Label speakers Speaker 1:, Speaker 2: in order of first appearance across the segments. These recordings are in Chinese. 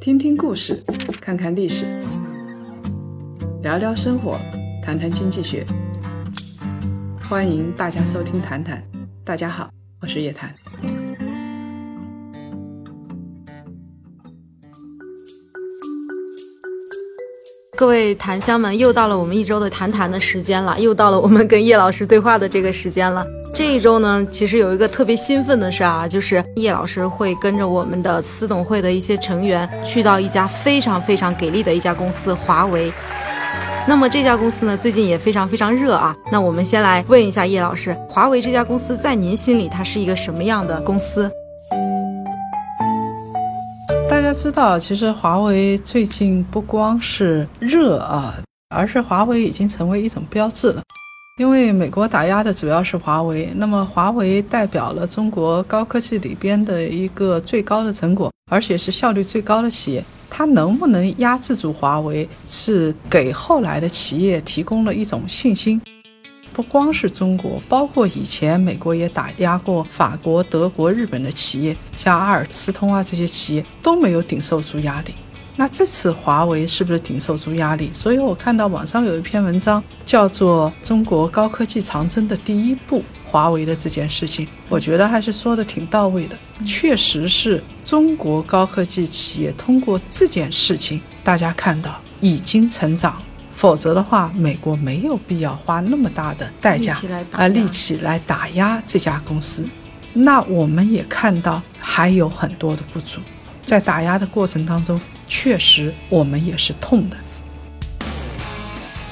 Speaker 1: 听听故事，看看历史，聊聊生活，谈谈经济学。欢迎大家收听《谈谈》，大家好，我是叶檀。
Speaker 2: 各位檀香们，又到了我们一周的谈谈的时间了，又到了我们跟叶老师对话的这个时间了。这一周呢，其实有一个特别兴奋的事啊，就是叶老师会跟着我们的司董会的一些成员，去到一家非常非常给力的一家公司——华为。那么这家公司呢，最近也非常非常热啊。那我们先来问一下叶老师，华为这家公司在您心里，它是一个什么样的公司？
Speaker 1: 大家知道，其实华为最近不光是热啊，而是华为已经成为一种标志了。因为美国打压的主要是华为，那么华为代表了中国高科技里边的一个最高的成果，而且是效率最高的企业。它能不能压制住华为，是给后来的企业提供了一种信心。不光是中国，包括以前美国也打压过法国、德国、日本的企业，像阿尔斯通啊这些企业都没有顶受住压力。那这次华为是不是挺受住压力？所以我看到网上有一篇文章，叫做《中国高科技长征的第一步》，华为的这件事情，我觉得还是说的挺到位的。确实是中国高科技企业通过这件事情，大家看到已经成长。否则的话，美国没有必要花那么大的代价啊力气来打压这家公司。那我们也看到还有很多的不足，在打压的过程当中，确实我们也是痛的。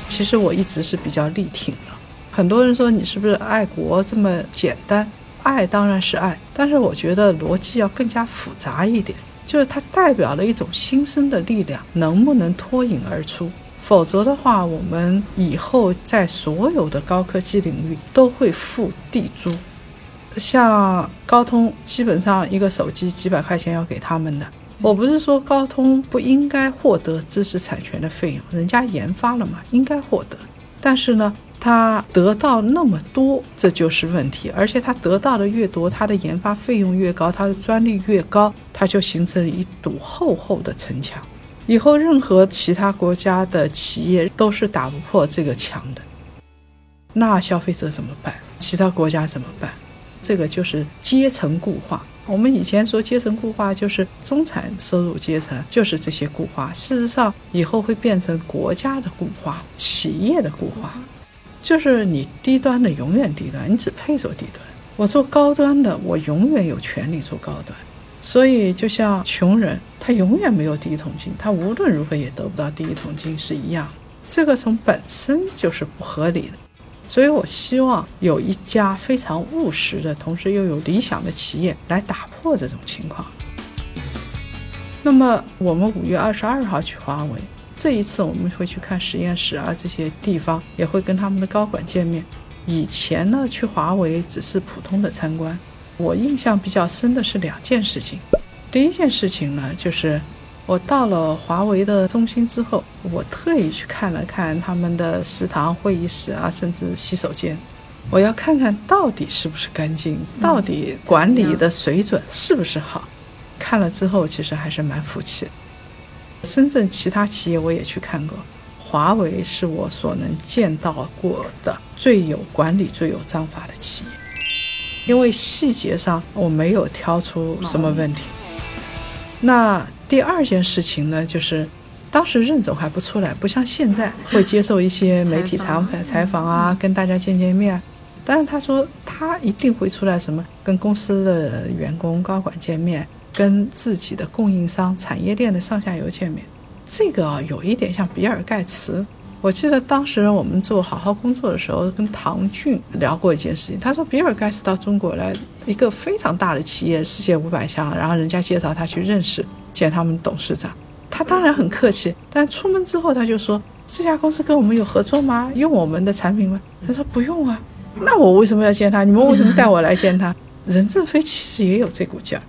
Speaker 1: 其实我一直是比较力挺的。很多人说你是不是爱国这么简单？爱当然是爱，但是我觉得逻辑要更加复杂一点，就是它代表了一种新生的力量，能不能脱颖而出？否则的话，我们以后在所有的高科技领域都会付地租。像高通，基本上一个手机几百块钱要给他们的。我不是说高通不应该获得知识产权的费用，人家研发了嘛，应该获得。但是呢，他得到那么多，这就是问题。而且他得到的越多，他的研发费用越高，他的专利越高，他就形成一堵厚厚的城墙。以后任何其他国家的企业都是打不破这个墙的，那消费者怎么办？其他国家怎么办？这个就是阶层固化。我们以前说阶层固化就是中产收入阶层，就是这些固化。事实上，以后会变成国家的固化、企业的固化，就是你低端的永远低端，你只配做低端；我做高端的，我永远有权利做高端。所以，就像穷人，他永远没有第一桶金，他无论如何也得不到第一桶金是一样。这个从本身就是不合理的。所以我希望有一家非常务实的，同时又有理想的企业来打破这种情况。那么，我们五月二十二号去华为，这一次我们会去看实验室啊，这些地方也会跟他们的高管见面。以前呢，去华为只是普通的参观。我印象比较深的是两件事情。第一件事情呢，就是我到了华为的中心之后，我特意去看了看他们的食堂、会议室啊，甚至洗手间，我要看看到底是不是干净，到底管理的水准是不是好。看了之后，其实还是蛮服气。深圳其他企业我也去看过，华为是我所能见到过的最有管理、最有章法的企业。因为细节上我没有挑出什么问题。那第二件事情呢，就是当时任总还不出来，不像现在会接受一些媒体采访采访啊，跟大家见见面。但是他说他一定会出来，什么跟公司的员工高管见面，跟自己的供应商产业链的上下游见面。这个啊，有一点像比尔盖茨。我记得当时我们做好好工作的时候，跟唐骏聊过一件事情。他说，比尔盖茨到中国来，一个非常大的企业，世界五百强，然后人家介绍他去认识，见他们董事长。他当然很客气，但出门之后他就说：“这家公司跟我们有合作吗？用我们的产品吗？”他说：“不用啊。”那我为什么要见他？你们为什么带我来见他？任正非其实也有这股劲儿。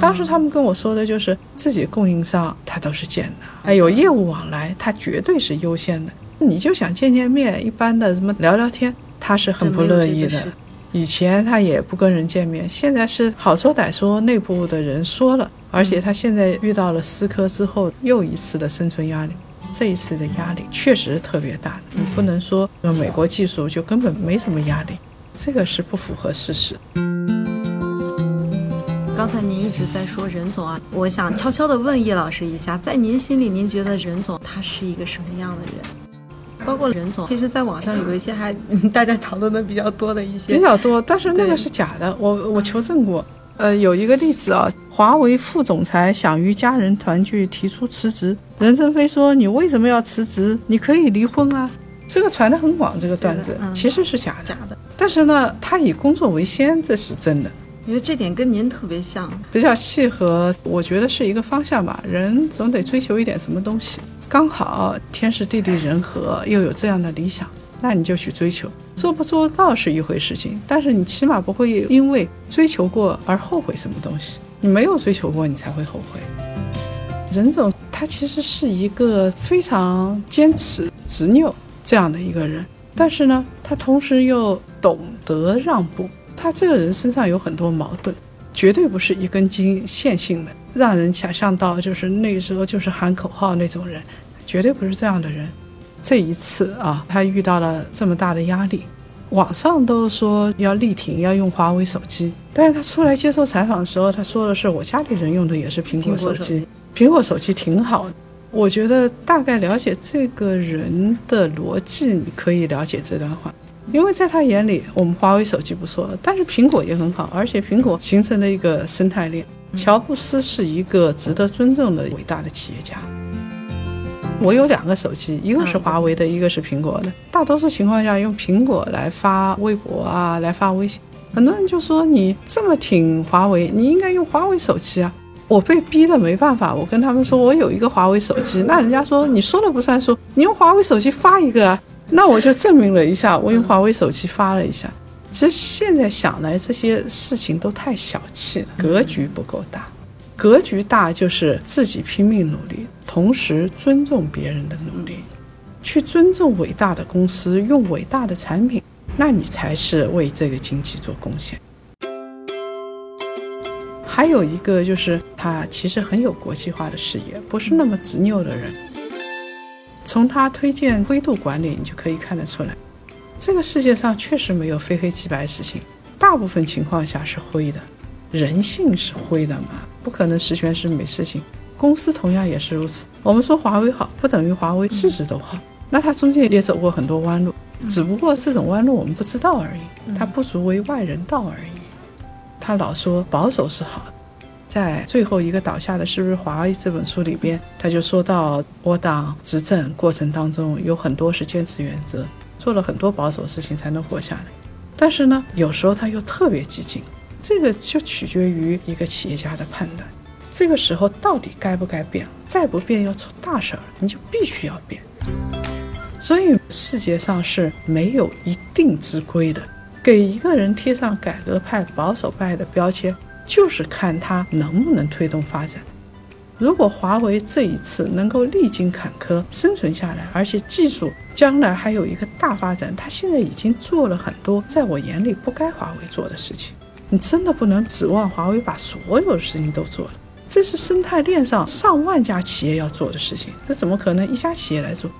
Speaker 1: 当时他们跟我说的就是自己供应商他都是见的，哎，有业务往来，他绝对是优先的。你就想见见面，一般的什么聊聊天，他是很不乐意的。以前他也不跟人见面，现在是好说歹说，内部的人说了，而且他现在遇到了思科之后又一次的生存压力，这一次的压力确实特别大。你不能说美国技术就根本没什么压力，这个是不符合事实。
Speaker 2: 刚才您一直在说任总啊，我想悄悄地问叶老师一下，在您心里，您觉得任总他是一个什么样的人？包括任总，其实在网上有一些还 大家讨论的比较多的一些
Speaker 1: 比较多，但是那个是假的，我我求证过。呃，有一个例子啊，华为副总裁想与家人团聚，提出辞职。任正非说：“你为什么要辞职？你可以离婚啊。”这个传得很广，这个段子其实是假的。
Speaker 2: 假的。
Speaker 1: 但是呢，他以工作为先，这是真的。
Speaker 2: 因为这点跟您特别像，
Speaker 1: 比较契合，我觉得是一个方向吧。人总得追求一点什么东西，刚好天时地利人和，又有这样的理想。那你就去追求，做不做到是一回事情，但是你起码不会因为追求过而后悔什么东西。你没有追求过，你才会后悔。任总他其实是一个非常坚持执拗这样的一个人，但是呢，他同时又懂得让步。他这个人身上有很多矛盾，绝对不是一根筋线性的，让人想象到就是那时候就是喊口号那种人，绝对不是这样的人。这一次啊，他遇到了这么大的压力，网上都说要力挺，要用华为手机。但是他出来接受采访的时候，他说的是我家里人用的也是苹果手机，苹果手机挺好的。我觉得大概了解这个人的逻辑，你可以了解这段话，因为在他眼里，我们华为手机不错，但是苹果也很好，而且苹果形成了一个生态链。乔布斯是一个值得尊重的伟大的企业家。我有两个手机，一个是华为的，一个是苹果的。大多数情况下用苹果来发微博啊，来发微信。很多人就说你这么挺华为，你应该用华为手机啊。我被逼的没办法，我跟他们说我有一个华为手机，那人家说你说了不算数，你用华为手机发一个啊。那我就证明了一下，我用华为手机发了一下。其实现在想来，这些事情都太小气了，格局不够大。格局大就是自己拼命努力，同时尊重别人的努力，去尊重伟大的公司，用伟大的产品，那你才是为这个经济做贡献。还有一个就是他其实很有国际化的视野，不是那么执拗的人。从他推荐灰度管理，你就可以看得出来，这个世界上确实没有非黑即白事情，大部分情况下是灰的。人性是灰的嘛，不可能十全十美事情。公司同样也是如此。我们说华为好，不等于华为事事都好。那它中间也走过很多弯路，只不过这种弯路我们不知道而已，它不足为外人道而已。他老说保守是好的，在最后一个倒下的是不是华为这本书里边，他就说到我党执政过程当中有很多是坚持原则，做了很多保守事情才能活下来。但是呢，有时候他又特别激进。这个就取决于一个企业家的判断，这个时候到底该不该变？再不变要出大事儿，你就必须要变。所以世界上是没有一定之规的，给一个人贴上改革派、保守派的标签，就是看他能不能推动发展。如果华为这一次能够历经坎坷生存下来，而且技术将来还有一个大发展，他现在已经做了很多在我眼里不该华为做的事情。你真的不能指望华为把所有的事情都做了，这是生态链上上万家企业要做的事情，这怎么可能一家企业来做？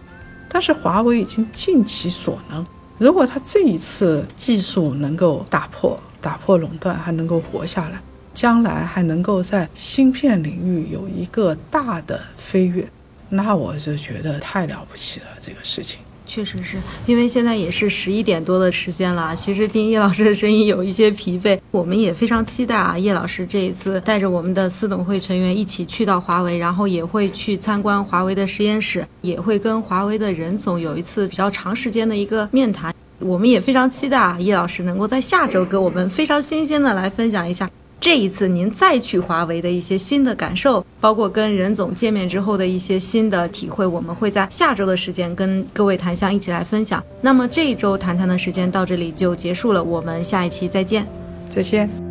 Speaker 1: 但是华为已经尽其所能，如果他这一次技术能够打破打破垄断，还能够活下来，将来还能够在芯片领域有一个大的飞跃，那我是觉得太了不起了，这个事情。
Speaker 2: 确实是因为现在也是十一点多的时间了，其实听叶老师的声音有一些疲惫，我们也非常期待啊，叶老师这一次带着我们的司董会成员一起去到华为，然后也会去参观华为的实验室，也会跟华为的任总有一次比较长时间的一个面谈，我们也非常期待啊，叶老师能够在下周给我们非常新鲜的来分享一下。这一次您再去华为的一些新的感受，包括跟任总见面之后的一些新的体会，我们会在下周的时间跟各位檀香一起来分享。那么这一周谈谈的时间到这里就结束了，我们下一期再见，
Speaker 1: 再见。